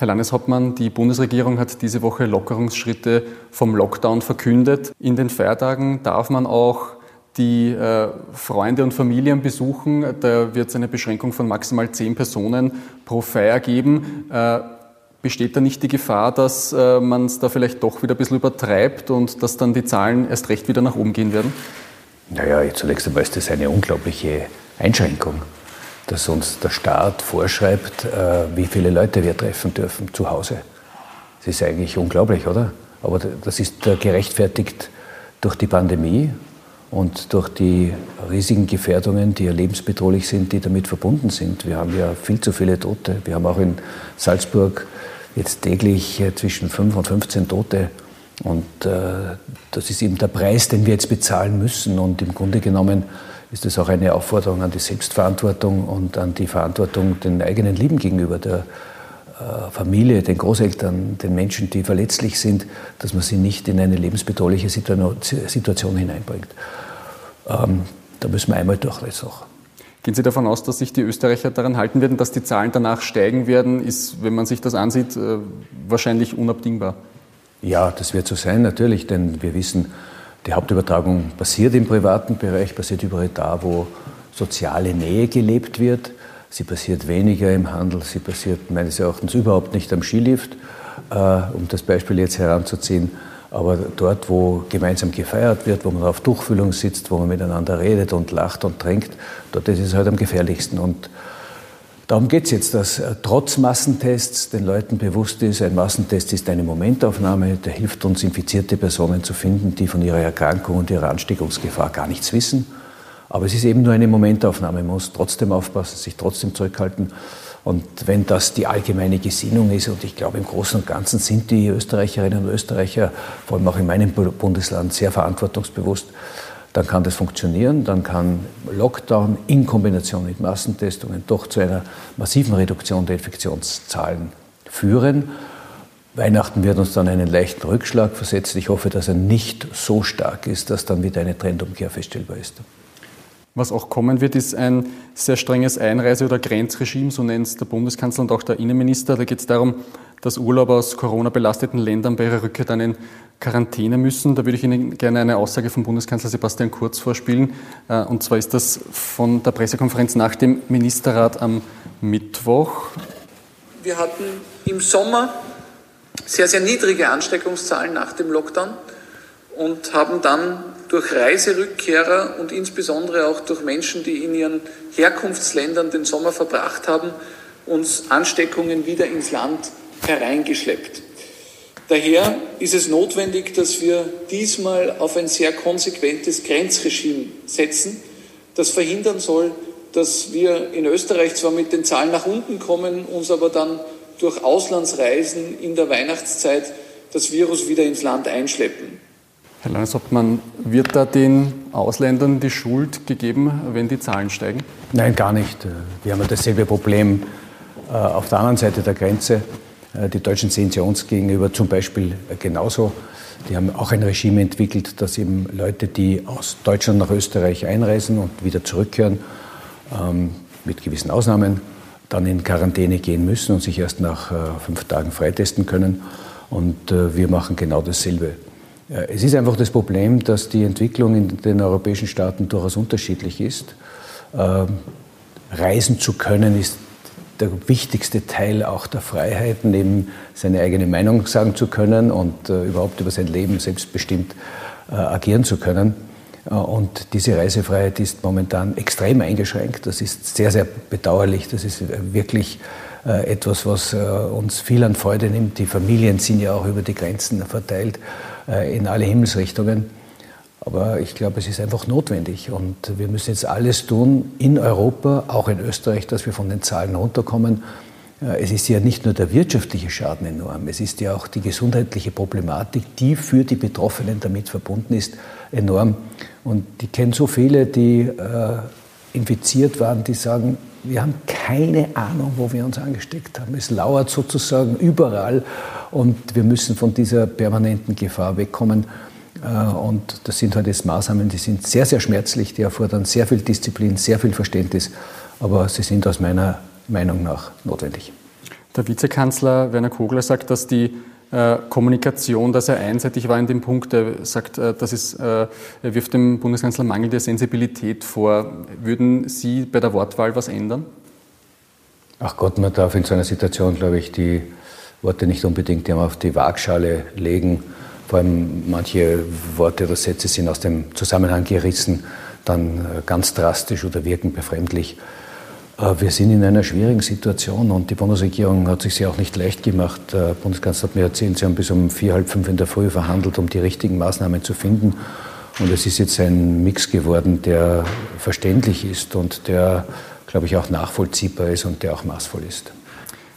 Herr Landeshauptmann, die Bundesregierung hat diese Woche Lockerungsschritte vom Lockdown verkündet. In den Feiertagen darf man auch die äh, Freunde und Familien besuchen. Da wird es eine Beschränkung von maximal zehn Personen pro Feier geben. Äh, besteht da nicht die Gefahr, dass äh, man es da vielleicht doch wieder ein bisschen übertreibt und dass dann die Zahlen erst recht wieder nach oben gehen werden? Naja, zunächst einmal ist das eine unglaubliche Einschränkung, dass uns der Staat vorschreibt, äh, wie viele Leute wir treffen dürfen zu Hause. Das ist eigentlich unglaublich, oder? Aber das ist gerechtfertigt durch die Pandemie und durch die riesigen Gefährdungen, die ja lebensbedrohlich sind, die damit verbunden sind. Wir haben ja viel zu viele Tote. Wir haben auch in Salzburg jetzt täglich äh, zwischen 5 und 15 Tote. Und äh, das ist eben der Preis, den wir jetzt bezahlen müssen. Und im Grunde genommen ist es auch eine Aufforderung an die Selbstverantwortung und an die Verantwortung den eigenen Lieben gegenüber, der äh, Familie, den Großeltern, den Menschen, die verletzlich sind, dass man sie nicht in eine lebensbedrohliche Situation hineinbringt. Ähm, da müssen wir einmal durch, das auch. Gehen Sie davon aus, dass sich die Österreicher daran halten werden, dass die Zahlen danach steigen werden, ist, wenn man sich das ansieht, äh, wahrscheinlich unabdingbar. Ja, das wird so sein, natürlich, denn wir wissen, die Hauptübertragung passiert im privaten Bereich, passiert überall da, wo soziale Nähe gelebt wird. Sie passiert weniger im Handel, sie passiert meines Erachtens überhaupt nicht am Skilift, äh, um das Beispiel jetzt heranzuziehen. Aber dort, wo gemeinsam gefeiert wird, wo man auf Tuchfühlung sitzt, wo man miteinander redet und lacht und trinkt, dort ist es halt am gefährlichsten. Und darum geht es jetzt, dass äh, trotz Massentests den Leuten bewusst ist, ein Massentest ist eine Momentaufnahme, der hilft uns, infizierte Personen zu finden, die von ihrer Erkrankung und ihrer Ansteckungsgefahr gar nichts wissen. Aber es ist eben nur eine Momentaufnahme. Man muss trotzdem aufpassen, sich trotzdem zurückhalten. Und wenn das die allgemeine Gesinnung ist, und ich glaube im Großen und Ganzen sind die Österreicherinnen und Österreicher, vor allem auch in meinem Bundesland, sehr verantwortungsbewusst, dann kann das funktionieren, dann kann Lockdown in Kombination mit Massentestungen doch zu einer massiven Reduktion der Infektionszahlen führen. Weihnachten wird uns dann einen leichten Rückschlag versetzen. Ich hoffe, dass er nicht so stark ist, dass dann wieder eine Trendumkehr feststellbar ist. Was auch kommen wird, ist ein sehr strenges Einreise- oder Grenzregime, so nennt es der Bundeskanzler und auch der Innenminister. Da geht es darum, dass Urlauber aus Corona-belasteten Ländern bei ihrer Rückkehr dann in Quarantäne müssen. Da würde ich Ihnen gerne eine Aussage vom Bundeskanzler Sebastian Kurz vorspielen. Äh, und zwar ist das von der Pressekonferenz nach dem Ministerrat am Mittwoch. Wir hatten im Sommer sehr, sehr niedrige Ansteckungszahlen nach dem Lockdown und haben dann durch Reiserückkehrer und insbesondere auch durch Menschen, die in ihren Herkunftsländern den Sommer verbracht haben, uns Ansteckungen wieder ins Land hereingeschleppt. Daher ist es notwendig, dass wir diesmal auf ein sehr konsequentes Grenzregime setzen, das verhindern soll, dass wir in Österreich zwar mit den Zahlen nach unten kommen, uns aber dann durch Auslandsreisen in der Weihnachtszeit das Virus wieder ins Land einschleppen. Herr Landeshauptmann, wird da den Ausländern die Schuld gegeben, wenn die Zahlen steigen? Nein, gar nicht. Wir haben dasselbe Problem äh, auf der anderen Seite der Grenze. Äh, die Deutschen sehen sie uns gegenüber zum Beispiel genauso. Die haben auch ein Regime entwickelt, dass eben Leute, die aus Deutschland nach Österreich einreisen und wieder zurückkehren, ähm, mit gewissen Ausnahmen, dann in Quarantäne gehen müssen und sich erst nach äh, fünf Tagen freitesten können. Und wir machen genau dasselbe. Es ist einfach das Problem, dass die Entwicklung in den europäischen Staaten durchaus unterschiedlich ist. Ähm, reisen zu können ist der wichtigste Teil auch der Freiheit, neben seine eigene Meinung sagen zu können und äh, überhaupt über sein Leben selbstbestimmt äh, agieren zu können. Äh, und diese Reisefreiheit ist momentan extrem eingeschränkt. Das ist sehr, sehr bedauerlich. Das ist wirklich etwas, was uns viel an Freude nimmt. Die Familien sind ja auch über die Grenzen verteilt. Äh, in alle Himmelsrichtungen. Aber ich glaube, es ist einfach notwendig. Und wir müssen jetzt alles tun in Europa, auch in Österreich, dass wir von den Zahlen runterkommen. Äh, es ist ja nicht nur der wirtschaftliche Schaden enorm, es ist ja auch die gesundheitliche Problematik, die für die Betroffenen damit verbunden ist, enorm. Und ich kenne so viele, die äh, infiziert waren, die sagen, wir haben keine Ahnung, wo wir uns angesteckt haben. Es lauert sozusagen überall und wir müssen von dieser permanenten Gefahr wegkommen. Äh, und das sind halt jetzt Maßnahmen, die sind sehr, sehr schmerzlich, die erfordern sehr viel Disziplin, sehr viel Verständnis, aber sie sind aus meiner Meinung nach notwendig. Der Vizekanzler Werner Kogler sagt, dass die äh, Kommunikation, dass er einseitig war in dem Punkt. Er sagt, äh, das ist, äh, er wirft dem Bundeskanzler mangelnde Sensibilität vor. Würden Sie bei der Wortwahl was ändern? Ach Gott, man darf in so einer Situation, glaube ich, die Worte nicht unbedingt immer auf die Waagschale legen. Vor allem manche Worte oder Sätze sind aus dem Zusammenhang gerissen, dann ganz drastisch oder wirken befremdlich. Äh, wir sind in einer schwierigen Situation und die Bundesregierung hat sich sie auch nicht leicht gemacht. Der Bundeskanzler hat mir erzählt, sie haben bis um vier, halb fünf in der Früh verhandelt, um die richtigen Maßnahmen zu finden. Und es ist jetzt ein Mix geworden, der verständlich ist und der, glaube ich, auch nachvollziehbar ist und der auch maßvoll ist.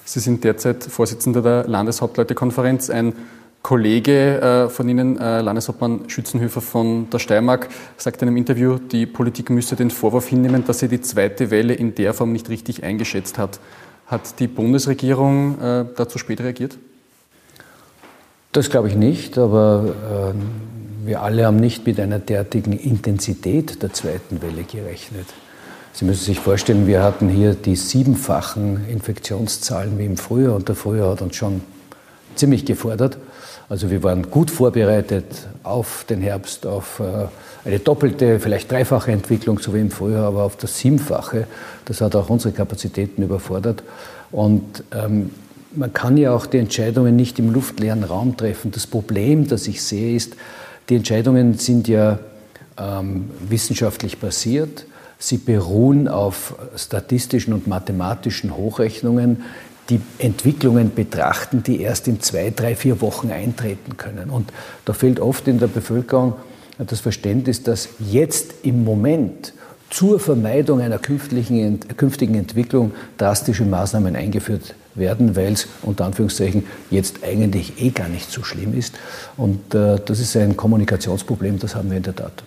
Sie sind derzeit Vorsitzender der Landeshauptleutekonferenz, ein Kollege äh, von Ihnen, äh, Landeshauptmann Schützenhöfer von der Steiermark, sagt in einem Interview, die Politik müsse den Vorwurf hinnehmen, dass sie die zweite Welle in der Form nicht richtig eingeschätzt hat. Hat die Bundesregierung äh, dazu spät reagiert? Das glaube ich nicht, aber äh, wir alle haben nicht mit einer derartigen Intensität der zweiten Welle gerechnet. Sie müssen sich vorstellen, wir hatten hier die siebenfachen Infektionszahlen wie im Frühjahr und der Frühjahr hat uns schon ziemlich gefordert. Also wir waren gut vorbereitet auf den Herbst, auf äh, eine doppelte, vielleicht dreifache Entwicklung, so wie im Frühjahr, aber auf das Siebenfache. Das hat auch unsere Kapazitäten überfordert. Und ähm, man kann ja auch die Entscheidungen nicht im luftleeren Raum treffen. Das Problem, das ich sehe, ist, die Entscheidungen sind ja ähm, wissenschaftlich basiert. Sie beruhen auf statistischen und mathematischen Hochrechnungen die Entwicklungen betrachten, die erst in zwei, drei, vier Wochen eintreten können. Und da fehlt oft in der Bevölkerung das Verständnis, dass jetzt im Moment zur Vermeidung einer künftigen Entwicklung drastische Maßnahmen eingeführt werden, weil es unter Anführungszeichen jetzt eigentlich eh gar nicht so schlimm ist. Und äh, das ist ein Kommunikationsproblem, das haben wir in der Tat.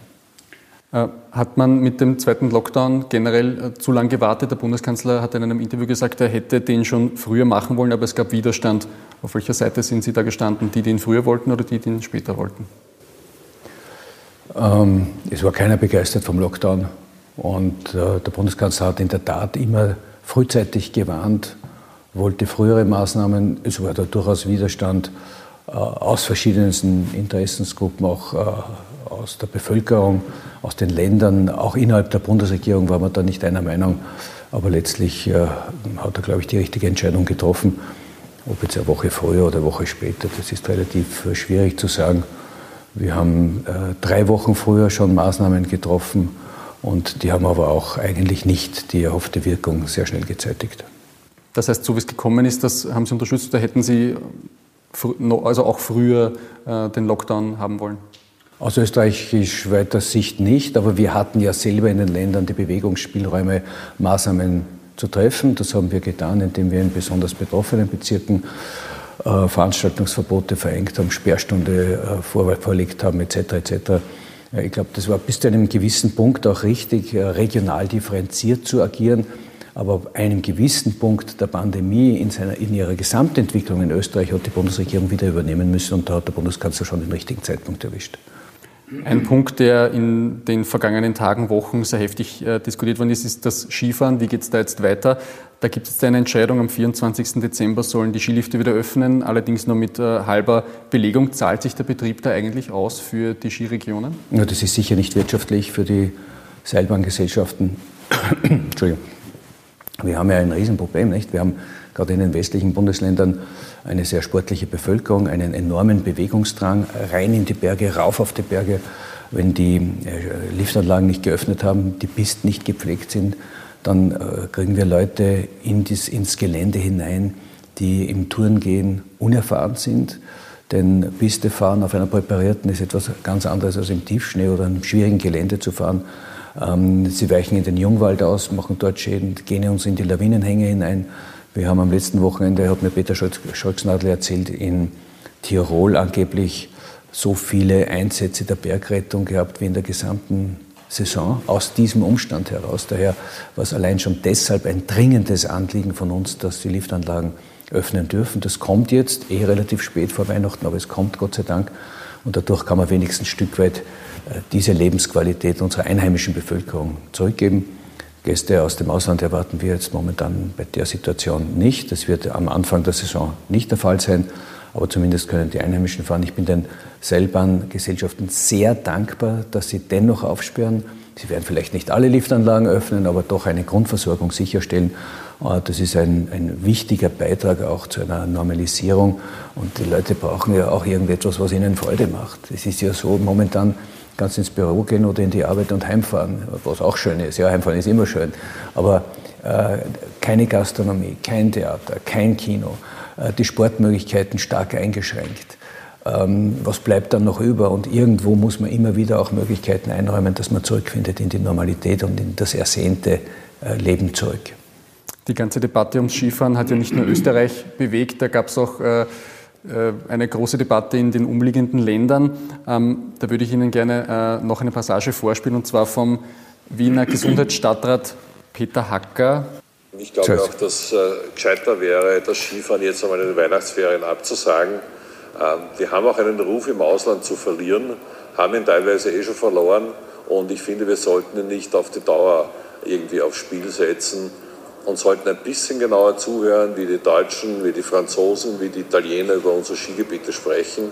Äh, hat man mit dem zweiten Lockdown generell äh, zu lange gewartet? Der Bundeskanzler hat in einem Interview gesagt, er hätte den schon früher machen wollen, aber es gab Widerstand. Auf welcher Seite sind Sie da gestanden? Die, die ihn früher wollten oder die, die ihn später wollten? Ähm, es war keiner begeistert vom Lockdown. Und äh, der Bundeskanzler hat in der Tat immer frühzeitig gewarnt, wollte frühere Maßnahmen. Es war da durchaus Widerstand äh, aus verschiedensten Interessensgruppen, auch äh, aus der Bevölkerung, aus den Ländern, auch innerhalb der Bundesregierung war man da nicht einer Meinung. Aber letztlich äh, hat er, glaube ich, die richtige Entscheidung getroffen. Ob jetzt eine Woche früher oder eine Woche später, das ist relativ äh, schwierig zu sagen. Wir haben äh, drei Wochen früher schon Maßnahmen getroffen und die haben aber auch eigentlich nicht die erhoffte Wirkung sehr schnell gezeitigt. Das heißt, so wie es gekommen ist, das haben Sie unterstützt, da hätten Sie also auch früher äh, den Lockdown haben wollen? Aus österreichisch-weiter Sicht nicht, aber wir hatten ja selber in den Ländern die Bewegungsspielräume, Maßnahmen zu treffen. Das haben wir getan, indem wir in besonders betroffenen Bezirken äh, Veranstaltungsverbote verengt haben, Sperrstunde äh, vorlegt haben, etc. etc. Ich glaube, das war bis zu einem gewissen Punkt auch richtig, äh, regional differenziert zu agieren. Aber ab einem gewissen Punkt der Pandemie in, seiner, in ihrer Gesamtentwicklung in Österreich hat die Bundesregierung wieder übernehmen müssen und da hat der Bundeskanzler schon den richtigen Zeitpunkt erwischt. Ein Punkt, der in den vergangenen Tagen, Wochen sehr heftig äh, diskutiert worden ist, ist das Skifahren. Wie geht es da jetzt weiter? Da gibt es eine Entscheidung, am 24. Dezember sollen die Skilifte wieder öffnen, allerdings nur mit äh, halber Belegung. Zahlt sich der Betrieb da eigentlich aus für die Skiregionen? Ja, das ist sicher nicht wirtschaftlich für die Seilbahngesellschaften. Entschuldigung. Wir haben ja ein Riesenproblem, nicht? Wir haben gerade in den westlichen Bundesländern eine sehr sportliche Bevölkerung, einen enormen Bewegungsdrang rein in die Berge, rauf auf die Berge. Wenn die äh, Liftanlagen nicht geöffnet haben, die Pisten nicht gepflegt sind, dann äh, kriegen wir Leute in dies, ins Gelände hinein, die im Tourengehen unerfahren sind. Denn Piste fahren auf einer präparierten ist etwas ganz anderes als im Tiefschnee oder im schwierigen Gelände zu fahren. Ähm, sie weichen in den Jungwald aus, machen dort Schäden, gehen uns in die Lawinenhänge hinein. Wir haben am letzten Wochenende, hat mir Peter Scholznadel erzählt, in Tirol angeblich so viele Einsätze der Bergrettung gehabt wie in der gesamten Saison aus diesem Umstand heraus. Daher war es allein schon deshalb ein dringendes Anliegen von uns, dass die Liftanlagen öffnen dürfen. Das kommt jetzt, eh relativ spät vor Weihnachten, aber es kommt Gott sei Dank. Und dadurch kann man wenigstens ein Stück weit äh, diese Lebensqualität unserer einheimischen Bevölkerung zurückgeben. Gäste aus dem Ausland erwarten wir jetzt momentan bei der Situation nicht. Das wird am Anfang der Saison nicht der Fall sein, aber zumindest können die Einheimischen fahren. Ich bin den Seilbahngesellschaften sehr dankbar, dass sie dennoch aufsperren. Sie werden vielleicht nicht alle Liftanlagen öffnen, aber doch eine Grundversorgung sicherstellen. Äh, das ist ein, ein wichtiger Beitrag auch zu einer Normalisierung. Und die Leute brauchen ja auch irgendetwas, was ihnen Freude macht. Es ist ja so momentan, ganz ins Büro gehen oder in die Arbeit und heimfahren, was auch schön ist. Ja, heimfahren ist immer schön. Aber äh, keine Gastronomie, kein Theater, kein Kino, äh, die Sportmöglichkeiten stark eingeschränkt. Ähm, was bleibt dann noch über? Und irgendwo muss man immer wieder auch Möglichkeiten einräumen, dass man zurückfindet in die Normalität und in das ersehnte äh, Leben zurück. Die ganze Debatte ums Skifahren hat ja nicht nur Österreich bewegt, da gab es auch äh, eine große Debatte in den umliegenden Ländern. Ähm, da würde ich Ihnen gerne äh, noch eine Passage vorspielen, und zwar vom Wiener Gesundheitsstadtrat Peter Hacker. Ich glaube auch, dass äh, gescheiter wäre, das Skifahren jetzt einmal in den Weihnachtsferien abzusagen. Ähm, wir haben auch einen Ruf im Ausland zu verlieren, haben ihn teilweise eh schon verloren und ich finde, wir sollten ihn nicht auf die Dauer irgendwie aufs Spiel setzen und sollten ein bisschen genauer zuhören, wie die Deutschen, wie die Franzosen, wie die Italiener über unsere Skigebiete sprechen.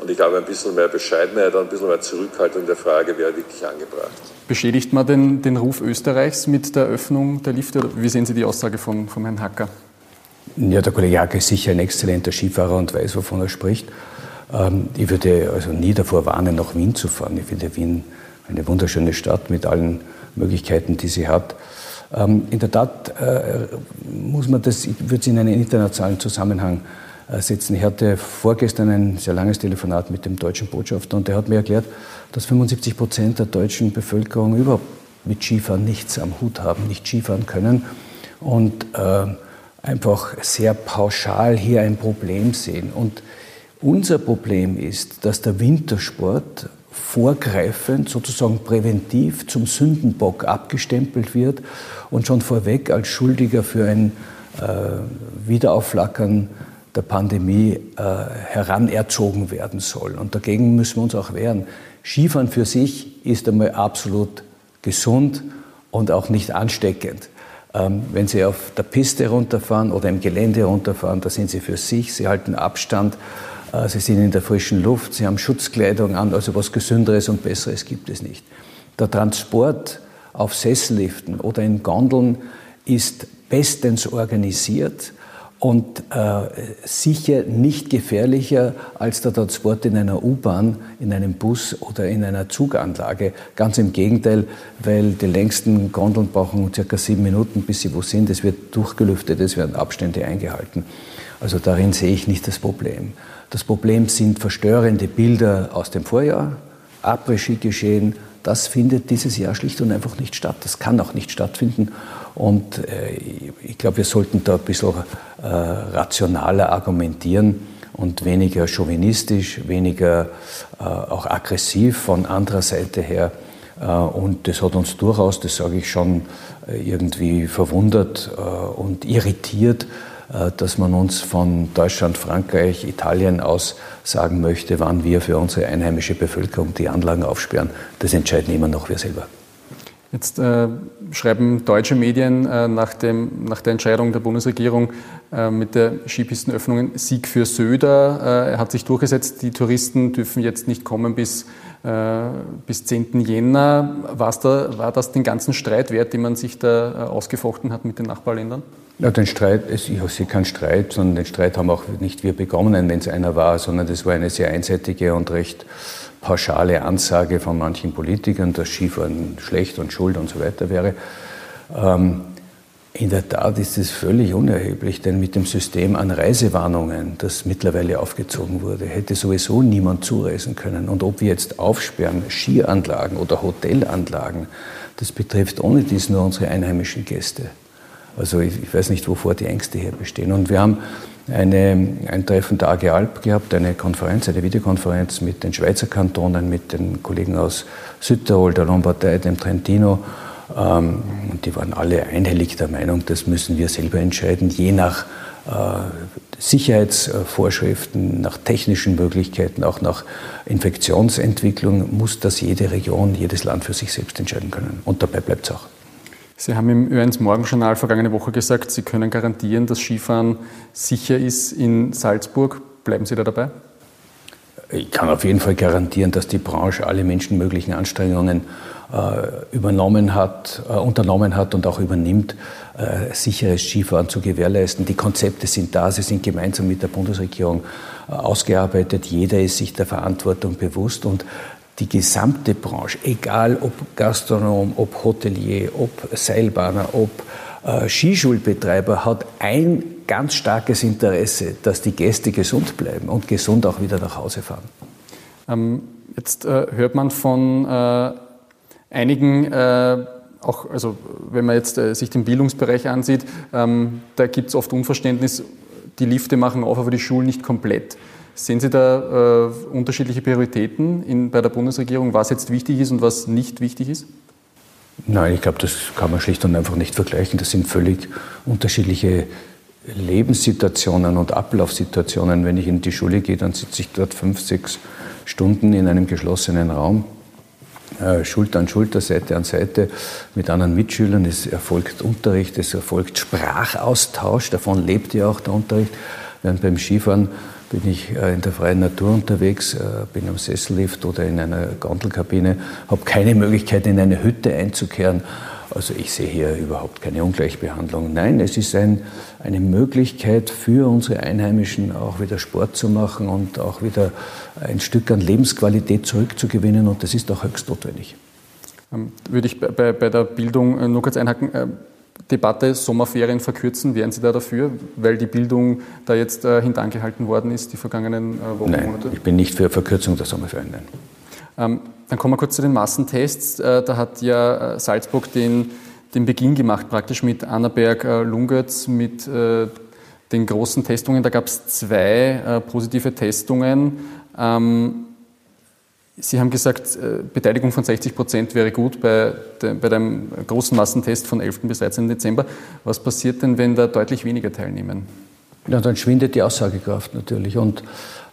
Und ich glaube, ein bisschen mehr Bescheidenheit, ein bisschen mehr Zurückhaltung in der Frage wäre wirklich angebracht. Beschädigt man den, den Ruf Österreichs mit der Öffnung der Lifte? Wie sehen Sie die Aussage von, von Herrn Hacker? Ja, der Kollege Hacker ist sicher ein exzellenter Skifahrer und weiß, wovon er spricht. Ähm, ich würde also nie davor warnen, nach Wien zu fahren. Ich finde Wien eine wunderschöne Stadt mit allen Möglichkeiten, die sie hat. Ähm, in der Tat äh, muss man das, ich würde es in einen internationalen Zusammenhang äh, setzen. Ich hatte vorgestern ein sehr langes Telefonat mit dem deutschen Botschafter und der hat mir erklärt, dass 75 Prozent der deutschen Bevölkerung überhaupt mit Skifahren nichts am Hut haben, nicht Skifahren können und äh, einfach sehr pauschal hier ein Problem sehen. Und unser Problem ist, dass der Wintersport vorgreifend, sozusagen präventiv zum Sündenbock abgestempelt wird und schon vorweg als Schuldiger für ein äh, Wiederaufflackern der Pandemie äh, heranerzogen werden soll. Und dagegen müssen wir uns auch wehren. Skifahren für sich ist einmal absolut gesund und auch nicht ansteckend. Ähm, wenn Sie auf der Piste runterfahren oder im Gelände runterfahren, da sind Sie für sich, Sie halten Abstand sie sind in der frischen Luft, sie haben Schutzkleidung an, also was Gesünderes und Besseres gibt es nicht. Der Transport auf Sesselliften oder in Gondeln ist bestens organisiert und äh, sicher nicht gefährlicher als der Transport in einer U-Bahn, in einem Bus oder in einer Zuganlage. Ganz im Gegenteil, weil die längsten Gondeln brauchen circa sieben Minuten, bis sie wo sind. Es wird durchgelüftet, es werden Abstände eingehalten. Also darin sehe ich nicht das Problem. Das Problem sind verstörende Bilder aus dem Vorjahr, Après-Ski geschehen. Das findet dieses Jahr schlicht und einfach nicht statt. Das kann auch nicht stattfinden. Und äh, ich glaube, wir sollten da ein bisschen äh, rationaler argumentieren und weniger chauvinistisch, weniger äh, auch aggressiv von anderer Seite her. Äh, und das hat uns durchaus, das sage ich schon, äh, irgendwie verwundert äh, und irritiert, dass man uns von Deutschland, Frankreich, Italien aus sagen möchte, wann wir für unsere einheimische Bevölkerung die Anlagen aufsperren. Das entscheiden immer noch wir selber. Jetzt äh, schreiben deutsche Medien äh, nach, dem, nach, der Entscheidung der Bundesregierung äh, mit der Skipistenöffnung Sieg für Söder. Äh, er hat sich durchgesetzt, die Touristen dürfen jetzt nicht kommen bis, äh, bis 10. Jänner. Da, war das den ganzen Streit wert, den man sich da ausgefochten hat mit den Nachbarländern? Ja, den Streit, ich sehe keinen Streit, sondern den Streit haben auch nicht wir begonnen, wenn es einer war, sondern das war eine sehr einseitige und recht pauschale Ansage von manchen Politikern, dass Skifahren schlecht und schuld und so weiter wäre. Ähm, in der Tat ist es völlig unerheblich, denn mit dem System an Reisewarnungen, das mittlerweile aufgezogen wurde, hätte sowieso niemand zureisen können. Und ob wir jetzt aufsperren, Skianlagen oder Hotelanlagen, das betrifft ohne dies nur unsere einheimischen Gäste. Also ich, ich, weiß nicht, wovor die Ängste hier bestehen. Und wir haben eine, ein Treffen der AG Alp gehabt, eine Konferenz, eine Videokonferenz mit den Schweizer Kantonen, mit den Kollegen aus Südtirol, der Lombardei, dem Trentino. Ähm, und die waren alle einhellig der Meinung, das müssen wir selber entscheiden, je nach äh, Sicherheitsvorschriften, nach technischen Möglichkeiten, auch nach Infektionsentwicklung muss das jede Region, jedes Land für sich selbst entscheiden können. Und dabei bleibt es auch. Sie haben im Ö1 Morgenjournal vergangene Woche gesagt, Sie können garantieren, dass Skifahren sicher ist in Salzburg. Bleiben Sie da dabei? Ich kann auf jeden Fall garantieren, dass die Branche alle menschenmöglichen Anstrengungen äh, übernommen hat, äh, unternommen hat und auch übernimmt, äh, sicheres Skifahren zu gewährleisten. Die Konzepte sind da, sie sind gemeinsam mit der Bundesregierung äh, ausgearbeitet. Jeder ist sich der Verantwortung bewusst und die gesamte Branche, egal ob Gastronom, ob Hotelier, ob Seilbahner, ob äh, Skischulbetreiber, hat ein ganz starkes Interesse, dass die Gäste gesund bleiben und gesund auch wieder nach Hause fahren. Ähm, jetzt äh, hört man von äh, einigen, äh, auch also wenn man jetzt äh, sich den Bildungsbereich ansieht, ähm, da gibt es oft Unverständnis, die Lifte machen auf, aber die Schulen nicht komplett. Sehen Sie da äh, unterschiedliche Prioritäten in, bei der Bundesregierung, was jetzt wichtig ist und was nicht wichtig ist? Nein, ich glaube, das kann man schlicht und einfach nicht vergleichen. Das sind völlig unterschiedliche Lebenssituationen und Ablaufsituationen. Wenn ich in die Schule gehe, dann sitze ich dort fünf, sechs Stunden in einem geschlossenen Raum, äh, Schulter an Schulter, Seite an Seite mit anderen Mitschülern. Es erfolgt Unterricht, es erfolgt Sprachaustausch, davon lebt ja auch der Unterricht. Während beim Skifahren bin ich äh, in der freien Natur unterwegs, äh, bin am Sessellift oder in einer Gondelkabine, habe keine Möglichkeit, in eine Hütte einzukehren. Also ich sehe hier überhaupt keine Ungleichbehandlung. Nein, es ist ein, eine Möglichkeit für unsere Einheimischen auch wieder Sport zu machen und auch wieder ein Stück an Lebensqualität zurückzugewinnen und das ist auch höchst notwendig. Ähm, würde ich bei, bei der Bildung äh, nur kurz einhaken. Debatte Sommerferien verkürzen, wären Sie da dafür, weil die Bildung da jetzt äh, hintangehalten worden ist, die vergangenen äh, Wochen, nein, Monate? ich bin nicht für Verkürzung der Sommerferien, nein. Ähm, dann kommen wir kurz zu den Massentests. Äh, da hat ja äh, Salzburg den, den Beginn gemacht, praktisch mit mit äh, den großen Testungen. Da gab es zwei positive Testungen. Ähm, Sie haben gesagt, Beteiligung von 60 Prozent wäre gut bei, de, bei dem großen Massentest von 11. bis 13. Dezember. Was passiert denn, wenn da deutlich weniger teilnehmen? Ja, dann schwindet die Aussagekraft natürlich. Und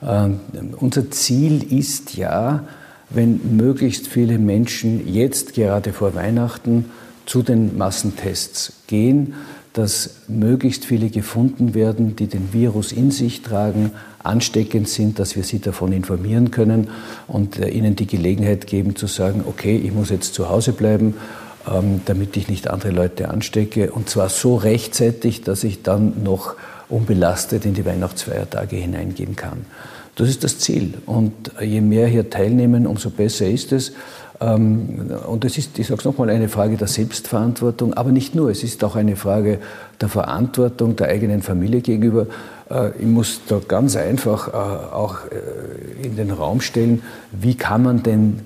äh, unser Ziel ist ja, wenn möglichst viele Menschen jetzt gerade vor Weihnachten zu den Massentests gehen, dass möglichst viele gefunden werden, die den Virus in sich tragen, ansteckend sind, dass wir sie davon informieren können und äh, ihnen die Gelegenheit geben zu sagen, okay, ich muss jetzt zu Hause bleiben, ähm, damit ich nicht andere Leute anstecke und zwar so rechtzeitig, dass ich dann noch unbelastet in die Weihnachtsfeiertage hineingehen kann. Das ist das Ziel. Und je mehr hier teilnehmen, umso besser ist es. Ähm, und es ist, ich sage es nochmal, eine Frage der Selbstverantwortung, aber nicht nur. Es ist auch eine Frage der Verantwortung der eigenen Familie gegenüber. Äh, ich muss da ganz einfach äh, auch äh, in den Raum stellen, wie kann man denn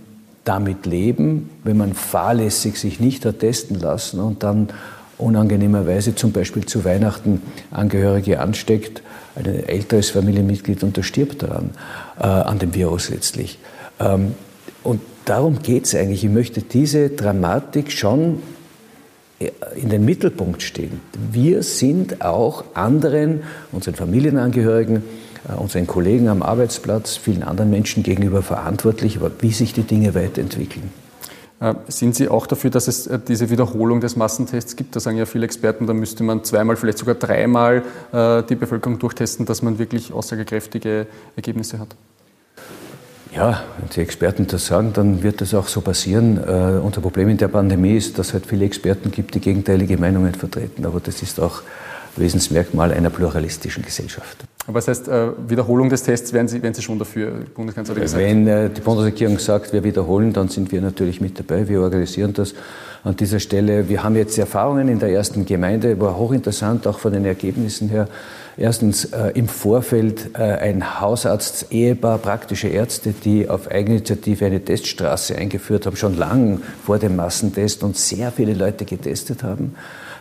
damit leben, wenn man fahrlässig sich nicht hat testen lassen und dann unangenehmerweise zum Beispiel zu Weihnachten Angehörige ansteckt, ein älteres Familienmitglied und der stirbt daran, an dem Virus letztlich. Ähm, und darum geht es eigentlich. Ich möchte diese Dramatik schon in den Mittelpunkt stehen. Wir sind auch anderen, unseren Familienangehörigen, äh, unseren Kollegen am Arbeitsplatz, vielen anderen Menschen gegenüber verantwortlich, wie sich die Dinge weiterentwickeln. Äh, sind Sie auch dafür, dass es äh, diese Wiederholung des Massentests gibt? Da sagen ja viele Experten, da müsste man zweimal, vielleicht sogar dreimal die Bevölkerung durchtesten, dass man wirklich aussagekräftige Ergebnisse hat. Ja, wenn die Experten das sagen, dann wird das auch so passieren. Äh, unser Problem in der Pandemie ist, dass es halt viele Experten gibt, die gegenteilige Meinungen vertreten. Aber das ist auch Wesensmerkmal einer pluralistischen Gesellschaft. Aber das heißt, äh, Wiederholung des Tests wären Sie, wären Sie schon dafür, Bundeskanzlerin? gesagt? Wenn äh, die Bundesregierung sagt, wir wiederholen, dann sind wir natürlich mit dabei. Wir organisieren das an dieser Stelle. Wir haben jetzt Erfahrungen in der ersten Gemeinde, war hochinteressant, auch von den Ergebnissen her. Erstens äh, im Vorfeld äh, ein Hausarzt-Ehepaar, praktische Ärzte, die auf Eigeninitiative eine Teststraße eingeführt haben, schon lang vor dem Massentest und sehr viele Leute getestet haben.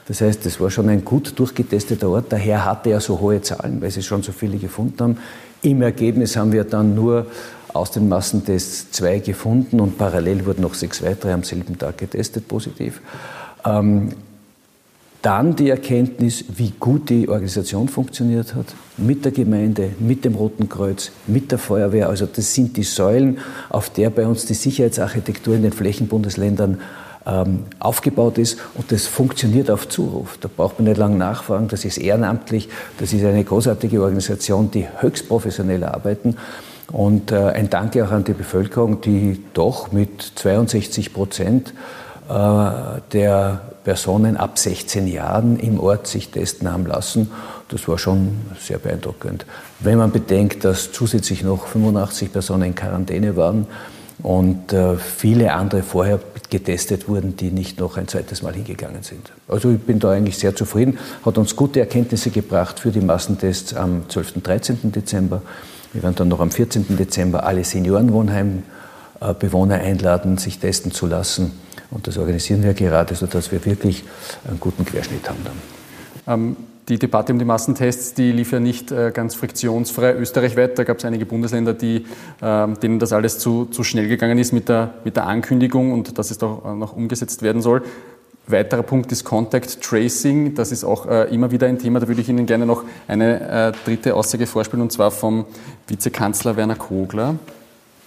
Das heißt, es war schon ein gut durchgetesteter Ort. Daher hatte er so hohe Zahlen, weil sie schon so viele gefunden haben. Im Ergebnis haben wir dann nur aus den Massentests zwei gefunden und parallel wurden noch sechs weitere am selben Tag getestet, positiv. Ähm, dann die Erkenntnis, wie gut die Organisation funktioniert hat, mit der Gemeinde, mit dem Roten Kreuz, mit der Feuerwehr. Also das sind die Säulen, auf der bei uns die Sicherheitsarchitektur in den Flächenbundesländern ähm, aufgebaut ist und das funktioniert auf Zuruf. Da braucht man nicht lange nachfragen, das ist ehrenamtlich, das ist eine großartige Organisation, die höchst professionell arbeiten. Und äh, ein Danke auch an die Bevölkerung, die doch mit 62 Prozent äh, der Personen ab 16 Jahren im Ort sich testen haben lassen. Das war schon sehr beeindruckend. Wenn man bedenkt, dass zusätzlich noch 85 Personen in Quarantäne waren, und äh, viele andere vorher getestet wurden, die nicht noch ein zweites Mal hingegangen sind. Also ich bin da eigentlich sehr zufrieden, hat uns gute Erkenntnisse gebracht für die Massentests am 12. und 13. Dezember. Wir werden dann noch am 14. Dezember alle Seniorenwohnheimbewohner einladen, sich testen zu lassen. Und das organisieren wir gerade, sodass wir wirklich einen guten Querschnitt haben dann. Ähm die Debatte um die Massentests, die lief ja nicht äh, ganz friktionsfrei österreichweit. Da gab es einige Bundesländer, die, ähm, denen das alles zu, zu schnell gegangen ist mit der, mit der Ankündigung und dass es doch äh, noch umgesetzt werden soll. Weiterer Punkt ist Contact Tracing. Das ist auch äh, immer wieder ein Thema. Da würde ich Ihnen gerne noch eine dritte Aussage vorspielen, und zwar vom Vizekanzler Werner Kogler.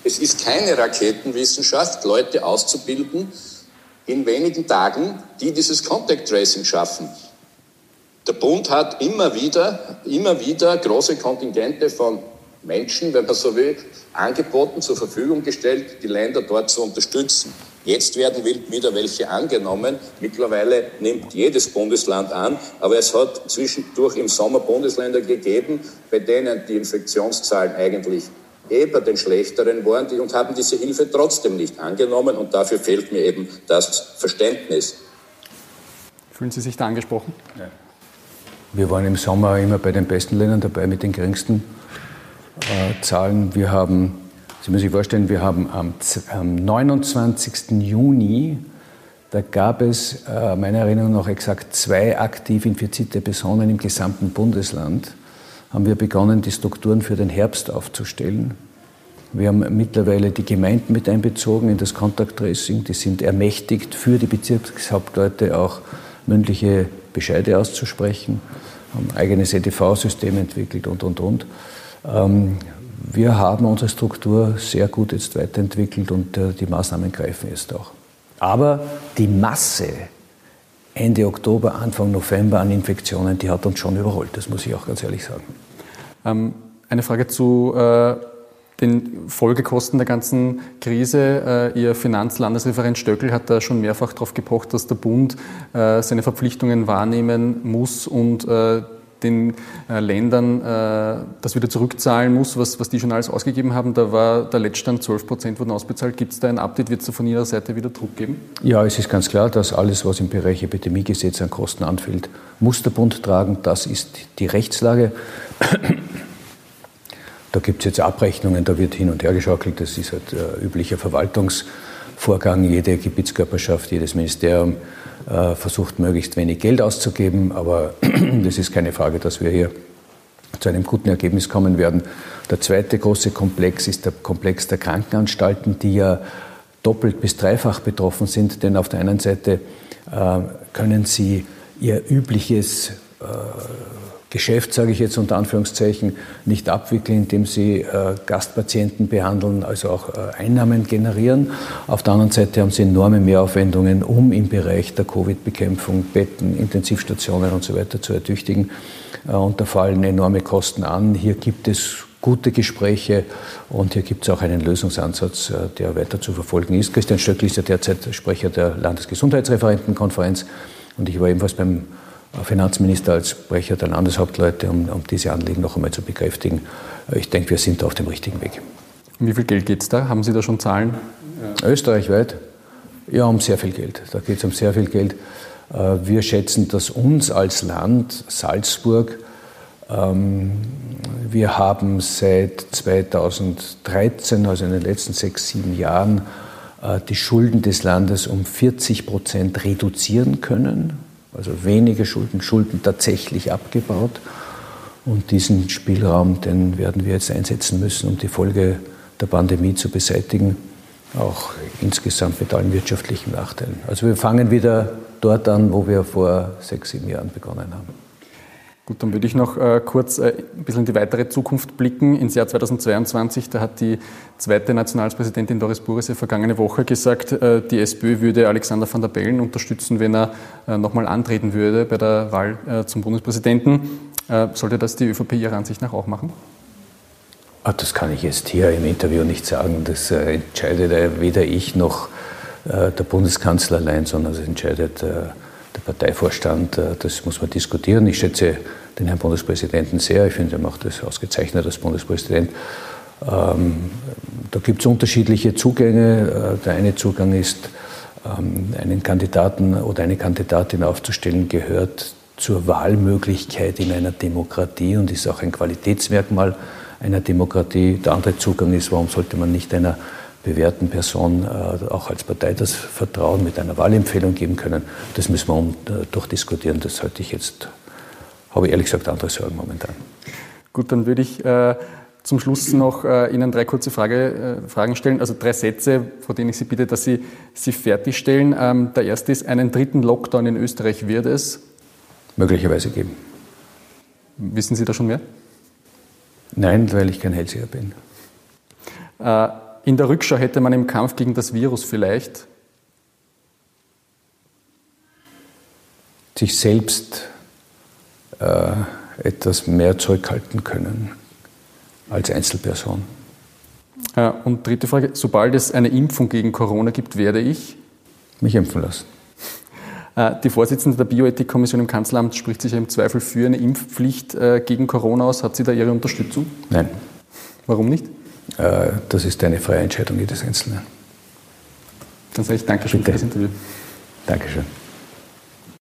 Es ist keine Raketenwissenschaft, Leute auszubilden in wenigen Tagen, die dieses Contact Tracing schaffen. Der Bund hat immer wieder, immer wieder große Kontingente von Menschen, wenn man so will, angeboten, zur Verfügung gestellt, die Länder dort zu unterstützen. Jetzt werden wieder welche angenommen. Mittlerweile nimmt jedes Bundesland an, aber es hat zwischendurch im Sommer Bundesländer gegeben, bei denen die Infektionszahlen eigentlich eher den schlechteren waren und haben diese Hilfe trotzdem nicht angenommen und dafür fehlt mir eben das Verständnis. Fühlen Sie sich da angesprochen? Ja. Wir waren im Sommer immer bei den besten Ländern dabei mit den geringsten äh, Zahlen. Wir haben, Sie müssen sich vorstellen, wir haben am, am 29. Juni, da gab es äh, meiner Erinnerung nach exakt zwei aktiv infizierte Personen im gesamten Bundesland, haben wir begonnen, die Strukturen für den Herbst aufzustellen. Wir haben mittlerweile die Gemeinden mit einbezogen in das Contact Tracing. Die sind ermächtigt, für die Bezirkshauptleute auch mündliche Bescheide auszusprechen, haben eigenes EDV-System entwickelt und, und, und. Ähm, wir haben unsere Struktur sehr gut jetzt weiterentwickelt und äh, die Maßnahmen greifen jetzt auch. Aber die Masse Ende Oktober, Anfang November an Infektionen, die hat uns schon überholt, das muss ich auch ganz ehrlich sagen. Ähm, eine Frage zu äh den Folgekosten der ganzen Krise. Äh, Ihr Finanzlandesreferent Stöckel hat da schon mehrfach darauf gepocht, dass der Bund äh, seine Verpflichtungen wahrnehmen muss und äh, den Ländern das wieder zurückzahlen muss, was, was die schon alles ausgegeben haben. Da war der Letztstand 12 Prozent wurden ausbezahlt. Gibt es da ein Update? Wird es da von Ihrer Seite wieder Druck geben? Ja, es ist ganz klar, dass alles, was im Bereich Epidemiegesetz an Kosten anfällt, muss der Bund tragen. Das ist die Rechtslage. Da gibt es jetzt Abrechnungen, da wird hin und her geschaukelt. Das ist halt äh, üblicher Verwaltungsvorgang. Jede Gebietskörperschaft, jedes Ministerium äh, versucht, möglichst wenig Geld auszugeben. Aber das ist keine Frage, dass wir hier zu einem guten Ergebnis kommen werden. Der zweite große Komplex ist der Komplex der Krankenanstalten, die ja doppelt bis dreifach betroffen sind. Denn auf der einen Seite äh, können sie ihr übliches äh, Geschäft, sage ich jetzt unter Anführungszeichen, nicht abwickeln, indem sie äh, Gastpatienten behandeln, also auch äh, Einnahmen generieren. Auf der anderen Seite haben sie enorme Mehraufwendungen, um im Bereich der Covid-Bekämpfung Betten, Intensivstationen und so weiter zu ertüchtigen. Äh, und da fallen enorme Kosten an. Hier gibt es gute Gespräche und hier gibt es auch einen Lösungsansatz, äh, der weiter zu verfolgen ist. Christian Stöckl ist ja derzeit Sprecher der Landesgesundheitsreferentenkonferenz und ich war ebenfalls beim Finanzminister als Sprecher der Landeshauptleute, um, um diese Anliegen noch einmal zu bekräftigen. Ich denke, wir sind auf dem richtigen Weg. Um wie viel Geld geht es da? Haben Sie da schon Zahlen? Österreichweit? Ja, um sehr viel Geld. Da geht es um sehr viel Geld. Äh, wir schätzen, dass uns als Land, Salzburg, ähm, wir haben seit 2013, also in den letzten sechs, sieben Jahren, äh, die Schulden des Landes um 40 Prozent reduzieren können also wenige Schulden, Schulden tatsächlich abgebaut. Und diesen Spielraum, den werden wir jetzt einsetzen müssen, um die Folge der Pandemie zu beseitigen, auch insgesamt mit allen wirtschaftlichen Nachteilen. Also wir fangen wieder dort an, wo wir vor sechs, sieben Jahren begonnen haben. Gut, dann würde ich noch äh, kurz äh, ein bisschen in die weitere Zukunft blicken. Ins Jahr 2022, da hat die zweite Nationalpräsidentin Doris Burese vergangene Woche gesagt, äh, die SPÖ würde Alexander van der Bellen unterstützen, wenn er äh, nochmal antreten würde bei der Wahl äh, zum Bundespräsidenten. Äh, sollte das die ÖVP Ihrer Ansicht nach auch machen? Ach, das kann ich jetzt hier im Interview nicht sagen. Das entscheidet weder ich noch der Bundeskanzler allein, sondern das entscheidet der Parteivorstand, äh, das muss man diskutieren. Ich schätze den Herrn Bundespräsidenten sehr. Ich finde, er macht das ausgezeichnet als Bundespräsident. Ähm, da gibt es unterschiedliche Zugänge. Äh, der eine Zugang ist, ähm, einen Kandidaten oder eine Kandidatin aufzustellen, gehört zur Wahlmöglichkeit in einer Demokratie und ist auch ein Qualitätsmerkmal einer Demokratie. Der andere Zugang ist, warum sollte man nicht einer bewährten Person äh, auch als Partei das Vertrauen mit einer Wahlempfehlung geben können. Das müssen wir um, äh, durchdiskutieren. Das halte ich jetzt, habe ich ehrlich gesagt andere Sorgen momentan. Gut, dann würde ich äh, zum Schluss noch äh, Ihnen drei kurze Frage, äh, Fragen stellen, also drei Sätze, vor denen ich Sie bitte, dass Sie sie fertigstellen. Ähm, der erste ist, einen dritten Lockdown in Österreich wird es? Möglicherweise geben. Wissen Sie da schon mehr? Nein, weil ich kein Hellseher bin. In der Rückschau hätte man im Kampf gegen das Virus vielleicht sich selbst äh, etwas mehr zurückhalten können als Einzelperson. Äh, und dritte Frage, sobald es eine Impfung gegen Corona gibt, werde ich mich impfen lassen. Äh, die Vorsitzende der Bioethikkommission im Kanzleramt spricht sich ja im Zweifel für eine Impfpflicht äh, gegen Corona aus. Hat sie da Ihre Unterstützung? Nein. Warum nicht? Äh, das ist eine freie Entscheidung jedes Einzelnen. Dann sage ich Dankeschön Bitte. für das Interview. Dankeschön.